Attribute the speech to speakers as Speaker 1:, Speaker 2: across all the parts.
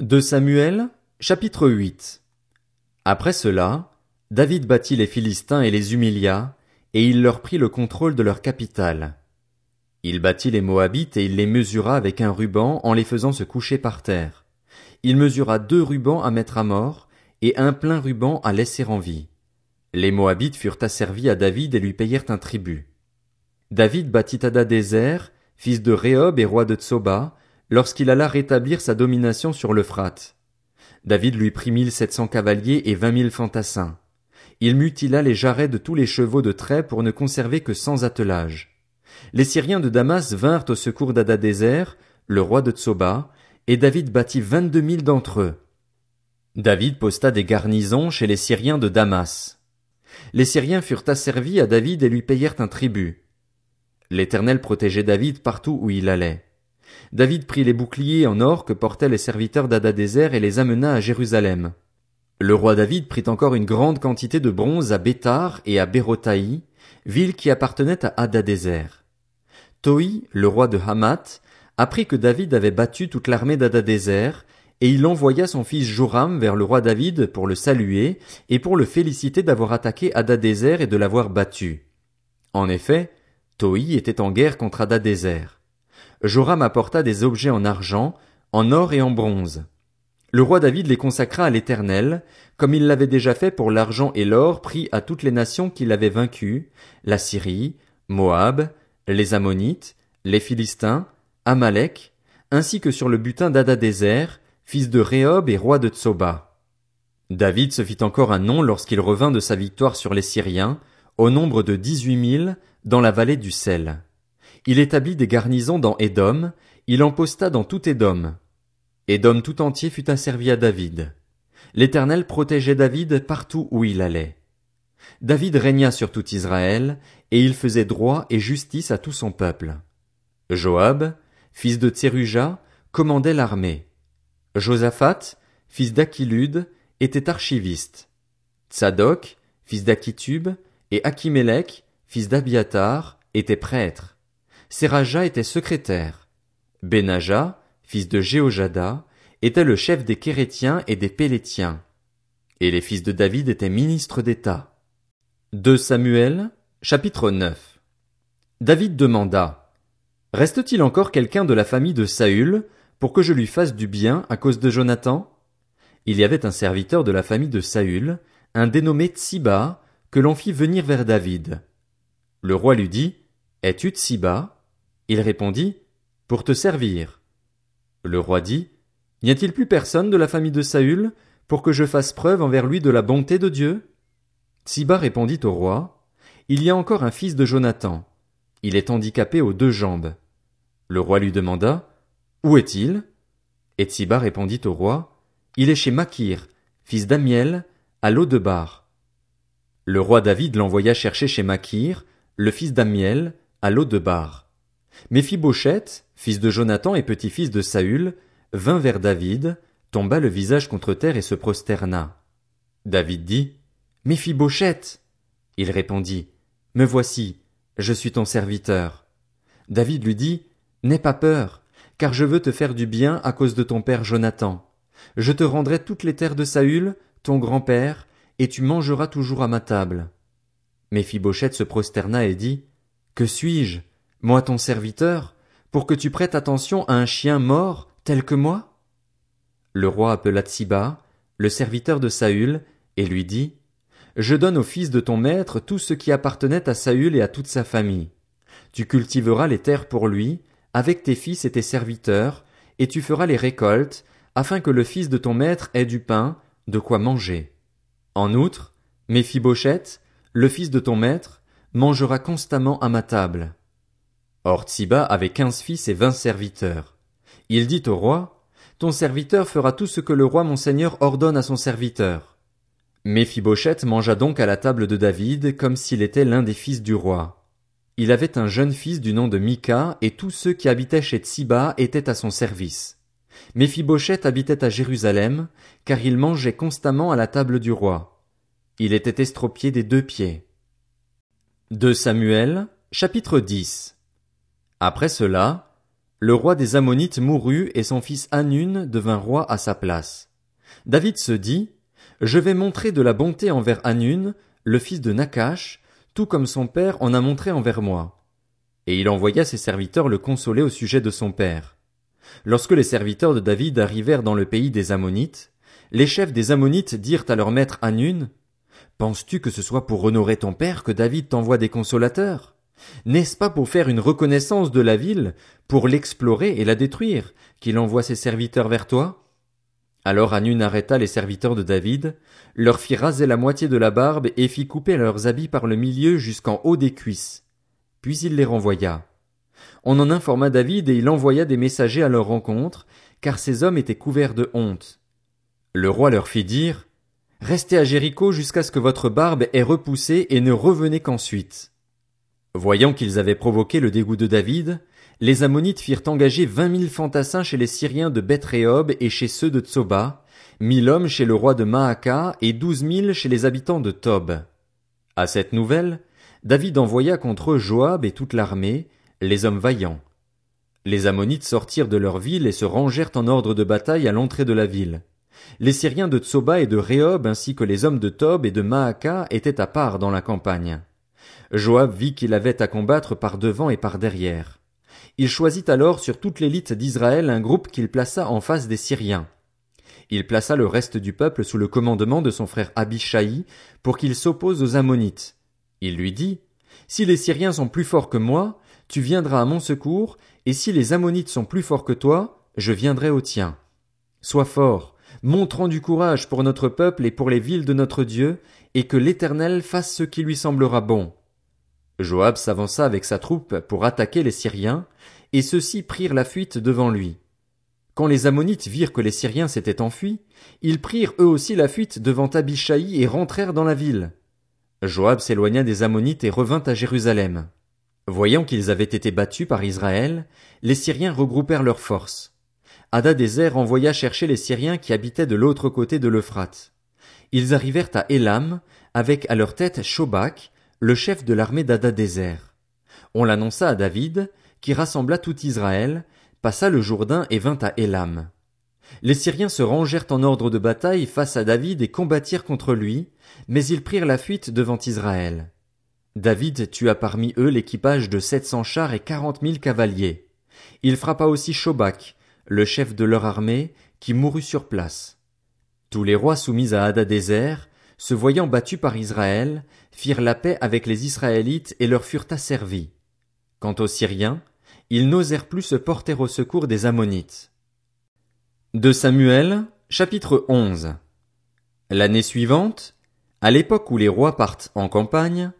Speaker 1: De Samuel, chapitre 8 Après cela, David battit les Philistins et les humilia, et il leur prit le contrôle de leur capitale. Il battit les Moabites et il les mesura avec un ruban en les faisant se coucher par terre. Il mesura deux rubans à mettre à mort, et un plein ruban à laisser en vie. Les Moabites furent asservis à David et lui payèrent un tribut. David battit Adadézer, fils de Réhob et roi de Tsoba, lorsqu'il alla rétablir sa domination sur l'Euphrate. David lui prit mille sept cents cavaliers et vingt mille fantassins. Il mutila les jarrets de tous les chevaux de trait pour ne conserver que cent attelages. Les Syriens de Damas vinrent au secours d'Adadézer, le roi de Tsoba, et David battit vingt-deux mille d'entre eux. David posta des garnisons chez les Syriens de Damas. Les Syriens furent asservis à David et lui payèrent un tribut. L'Éternel protégeait David partout où il allait. David prit les boucliers en or que portaient les serviteurs d'Adadézer et les amena à Jérusalem. Le roi David prit encore une grande quantité de bronze à Bétar et à Bérotaï, ville qui appartenait à Adadézer. Toi, le roi de Hamath, apprit que David avait battu toute l'armée d'Adadézer, et il envoya son fils Joram vers le roi David pour le saluer et pour le féliciter d'avoir attaqué Adadézer et de l'avoir battu. En effet, Toi était en guerre contre Adadézer. Joram apporta des objets en argent, en or et en bronze. Le roi David les consacra à l'Éternel, comme il l'avait déjà fait pour l'argent et l'or pris à toutes les nations qu'il avait vaincues, la Syrie, Moab, les Ammonites, les Philistins, Amalek, ainsi que sur le butin d'Adadézer, fils de Réhob et roi de Tsoba. David se fit encore un nom lorsqu'il revint de sa victoire sur les Syriens, au nombre de dix-huit mille, dans la vallée du sel. Il établit des garnisons dans Édom, il en posta dans tout Édom. Édom tout entier fut asservi à David. L'Éternel protégeait David partout où il allait. David régna sur tout Israël, et il faisait droit et justice à tout son peuple. Joab, fils de Tseruja, commandait l'armée. Josaphat, fils d'Achilude, était archiviste. Tsadok, fils d'Achitub, et Achimélec, fils d'Abiatar, étaient prêtres. Seraja était secrétaire. Benaja, fils de Jéhojada, était le chef des Kérétiens et des Pélétiens. Et les fils de David étaient ministres d'État. De Samuel, chapitre 9. David demanda, Reste-t-il encore quelqu'un de la famille de Saül, pour que je lui fasse du bien à cause de Jonathan? Il y avait un serviteur de la famille de Saül, un dénommé Tsiba, que l'on fit venir vers David. Le roi lui dit, Es-tu Tsiba? Il répondit, Pour te servir. Le roi dit, N'y a-t-il plus personne de la famille de Saül, pour que je fasse preuve envers lui de la bonté de Dieu? Tsiba répondit au roi, Il y a encore un fils de Jonathan. Il est handicapé aux deux jambes. Le roi lui demanda, où est-il? Et Tsiba répondit au roi, Il est chez Makir, fils d'Amiel, à bar. Le roi David l'envoya chercher chez Makir, le fils d'Amiel, à bar. Méphibosheth, fils de Jonathan et petit-fils de Saül, vint vers David, tomba le visage contre terre et se prosterna. David dit, Méphibosheth. Il répondit, Me voici, je suis ton serviteur. David lui dit, N'aie pas peur, car je veux te faire du bien à cause de ton père Jonathan. Je te rendrai toutes les terres de Saül, ton grand-père, et tu mangeras toujours à ma table. Méphibosheth se prosterna et dit, Que suis-je, moi ton serviteur, pour que tu prêtes attention à un chien mort tel que moi? Le roi appela Tsiba, le serviteur de Saül, et lui dit, Je donne au fils de ton maître tout ce qui appartenait à Saül et à toute sa famille. Tu cultiveras les terres pour lui, avec tes fils et tes serviteurs, et tu feras les récoltes, afin que le fils de ton maître ait du pain, de quoi manger. En outre, Méphibosheth, le fils de ton maître, mangera constamment à ma table. Or Tsiba avait quinze fils et vingt serviteurs. Il dit au roi, Ton serviteur fera tout ce que le roi mon seigneur ordonne à son serviteur. Méphibosheth mangea donc à la table de David comme s'il était l'un des fils du roi. Il avait un jeune fils du nom de Mika, et tous ceux qui habitaient chez Tsiba étaient à son service. Méphibosheth habitait à Jérusalem, car il mangeait constamment à la table du roi. Il était estropié des deux pieds. De Samuel, chapitre 10 Après cela, le roi des Ammonites mourut et son fils Hanun devint roi à sa place. David se dit, Je vais montrer de la bonté envers Hanun, le fils de Nakash, tout comme son père en a montré envers moi. Et il envoya ses serviteurs le consoler au sujet de son père. Lorsque les serviteurs de David arrivèrent dans le pays des Ammonites, les chefs des Ammonites dirent à leur maître Hanun, Penses-tu que ce soit pour honorer ton père que David t'envoie des consolateurs? N'est-ce pas pour faire une reconnaissance de la ville, pour l'explorer et la détruire, qu'il envoie ses serviteurs vers toi? Alors Hanun arrêta les serviteurs de David, leur fit raser la moitié de la barbe et fit couper leurs habits par le milieu jusqu'en haut des cuisses. Puis il les renvoya. On en informa David et il envoya des messagers à leur rencontre, car ces hommes étaient couverts de honte. Le roi leur fit dire, Restez à Jéricho jusqu'à ce que votre barbe ait repoussé et ne revenez qu'ensuite. Voyant qu'ils avaient provoqué le dégoût de David, les Ammonites firent engager vingt mille fantassins chez les Syriens de Bethréob et chez ceux de Tsoba, mille hommes chez le roi de Maaka et douze mille chez les habitants de Tob. À cette nouvelle, David envoya contre eux Joab et toute l'armée, les hommes vaillants. Les Ammonites sortirent de leur ville et se rangèrent en ordre de bataille à l'entrée de la ville. Les Syriens de Tsoba et de Rehob ainsi que les hommes de Tob et de Maaka étaient à part dans la campagne. Joab vit qu'il avait à combattre par devant et par derrière. Il choisit alors sur toute l'élite d'Israël un groupe qu'il plaça en face des Syriens. Il plaça le reste du peuple sous le commandement de son frère Abishai pour qu'il s'oppose aux Ammonites. Il lui dit, Si les Syriens sont plus forts que moi, tu viendras à mon secours, et si les Ammonites sont plus forts que toi, je viendrai au tien. Sois fort, montrant du courage pour notre peuple et pour les villes de notre Dieu, et que l'Éternel fasse ce qui lui semblera bon. Joab s'avança avec sa troupe pour attaquer les Syriens, et ceux-ci prirent la fuite devant lui. Quand les Ammonites virent que les Syriens s'étaient enfuis, ils prirent eux aussi la fuite devant Abishai et rentrèrent dans la ville. Joab s'éloigna des Ammonites et revint à Jérusalem. Voyant qu'ils avaient été battus par Israël, les Syriens regroupèrent leurs forces. Adadézer envoya chercher les Syriens qui habitaient de l'autre côté de l'Euphrate. Ils arrivèrent à Élam, avec à leur tête Shobak, le chef de l'armée d'Adadézer. On l'annonça à David, qui rassembla tout Israël, passa le Jourdain et vint à Élam. Les Syriens se rangèrent en ordre de bataille face à David et combattirent contre lui, mais ils prirent la fuite devant Israël. David tua parmi eux l'équipage de sept cents chars et quarante mille cavaliers. Il frappa aussi Shobak, le chef de leur armée, qui mourut sur place. Tous les rois soumis à Hadadézer, se voyant battus par Israël, firent la paix avec les Israélites et leur furent asservis. Quant aux Syriens, ils n'osèrent plus se porter au secours des Ammonites. De Samuel, chapitre 11. L'année suivante, à l'époque où les rois partent en campagne,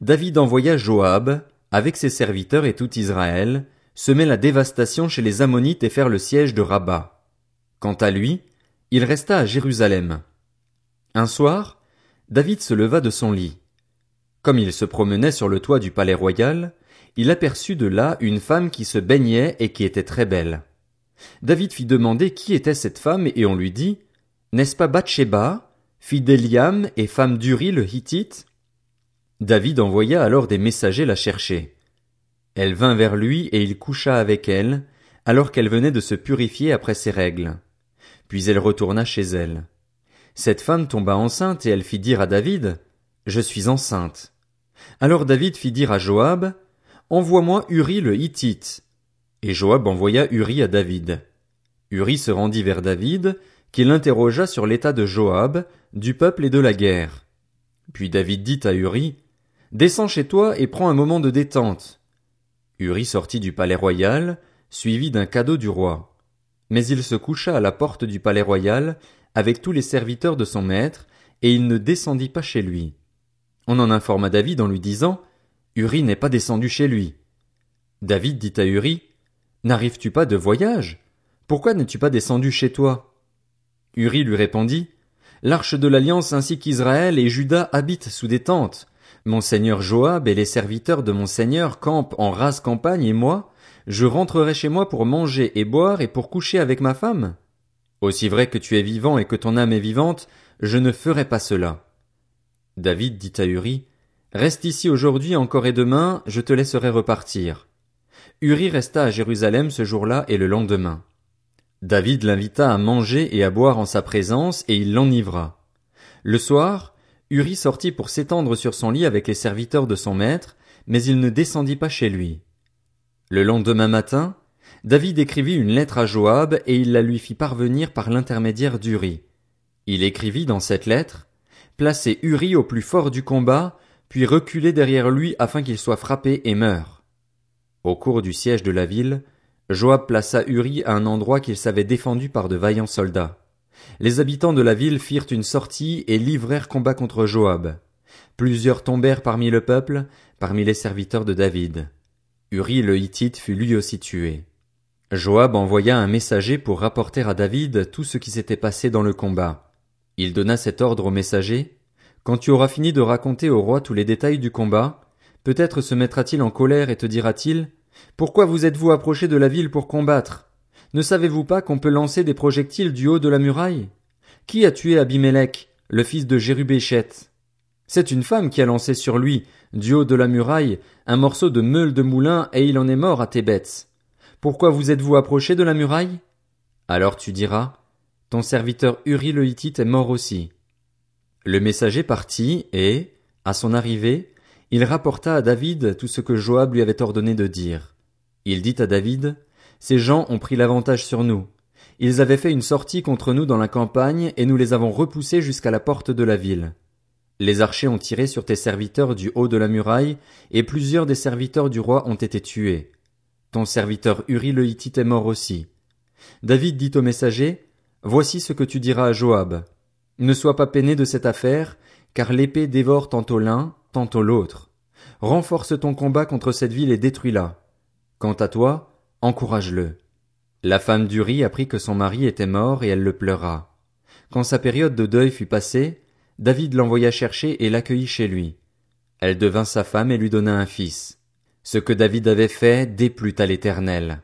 Speaker 1: David envoya Joab, avec ses serviteurs et tout Israël, semer la dévastation chez les Ammonites et faire le siège de Rabat. Quant à lui, il resta à Jérusalem. Un soir, David se leva de son lit. Comme il se promenait sur le toit du palais royal, il aperçut de là une femme qui se baignait et qui était très belle. David fit demander qui était cette femme et on lui dit, N'est-ce pas Bathsheba, fille d'Eliam et femme d'Uri le Hittite? David envoya alors des messagers la chercher. Elle vint vers lui et il coucha avec elle, alors qu'elle venait de se purifier après ses règles. Puis elle retourna chez elle. Cette femme tomba enceinte et elle fit dire à David, Je suis enceinte. Alors David fit dire à Joab, Envoie-moi Uri le Hittite. Et Joab envoya Uri à David. Uri se rendit vers David, qui l'interrogea sur l'état de Joab, du peuple et de la guerre. Puis David dit à Uri, Descends chez toi et prends un moment de détente. Uri sortit du palais royal, suivi d'un cadeau du roi. Mais il se coucha à la porte du palais royal, avec tous les serviteurs de son maître, et il ne descendit pas chez lui. On en informa David en lui disant, Uri n'est pas descendu chez lui. David dit à Uri, N'arrives-tu pas de voyage? Pourquoi n'es-tu pas descendu chez toi? Uri lui répondit, L'arche de l'alliance ainsi qu'Israël et Juda habitent sous des tentes. Mon seigneur Joab et les serviteurs de mon seigneur campent en rase campagne et moi, je rentrerai chez moi pour manger et boire et pour coucher avec ma femme? Aussi vrai que tu es vivant et que ton âme est vivante, je ne ferai pas cela. David dit à Uri, Reste ici aujourd'hui encore et demain, je te laisserai repartir. Uri resta à Jérusalem ce jour-là et le lendemain. David l'invita à manger et à boire en sa présence, et il l'enivra. Le soir, Uri sortit pour s'étendre sur son lit avec les serviteurs de son maître, mais il ne descendit pas chez lui. Le lendemain matin, David écrivit une lettre à Joab et il la lui fit parvenir par l'intermédiaire d'Uri. Il écrivit dans cette lettre, Placez Uri au plus fort du combat, puis reculez derrière lui afin qu'il soit frappé et meure. Au cours du siège de la ville, Joab plaça Uri à un endroit qu'il savait défendu par de vaillants soldats. Les habitants de la ville firent une sortie et livrèrent combat contre Joab. Plusieurs tombèrent parmi le peuple, parmi les serviteurs de David. Uri le Hittite fut lui aussi tué. Joab envoya un messager pour rapporter à David tout ce qui s'était passé dans le combat. Il donna cet ordre au messager. Quand tu auras fini de raconter au roi tous les détails du combat, peut-être se mettra-t-il en colère et te dira-t-il, pourquoi vous êtes-vous approché de la ville pour combattre? Ne savez-vous pas qu'on peut lancer des projectiles du haut de la muraille? Qui a tué Abimelech, le fils de Jérubéchet? C'est une femme qui a lancé sur lui, du haut de la muraille, un morceau de meule de moulin et il en est mort à Thébets. Pourquoi vous êtes-vous approché de la muraille? Alors tu diras, ton serviteur Uri le est mort aussi. Le messager partit et, à son arrivée, il rapporta à David tout ce que Joab lui avait ordonné de dire. Il dit à David, Ces gens ont pris l'avantage sur nous. Ils avaient fait une sortie contre nous dans la campagne, et nous les avons repoussés jusqu'à la porte de la ville. Les archers ont tiré sur tes serviteurs du haut de la muraille, et plusieurs des serviteurs du roi ont été tués. Ton serviteur Uri le est mort aussi. David dit au messager, Voici ce que tu diras à Joab. Ne sois pas peiné de cette affaire, car l'épée dévore tantôt l'un, tantôt l'autre. Renforce ton combat contre cette ville et détruis-la. Quant à toi, encourage-le. La femme d'Uri apprit que son mari était mort et elle le pleura. Quand sa période de deuil fut passée, David l'envoya chercher et l'accueillit chez lui. Elle devint sa femme et lui donna un fils. Ce que David avait fait déplut à l'Éternel.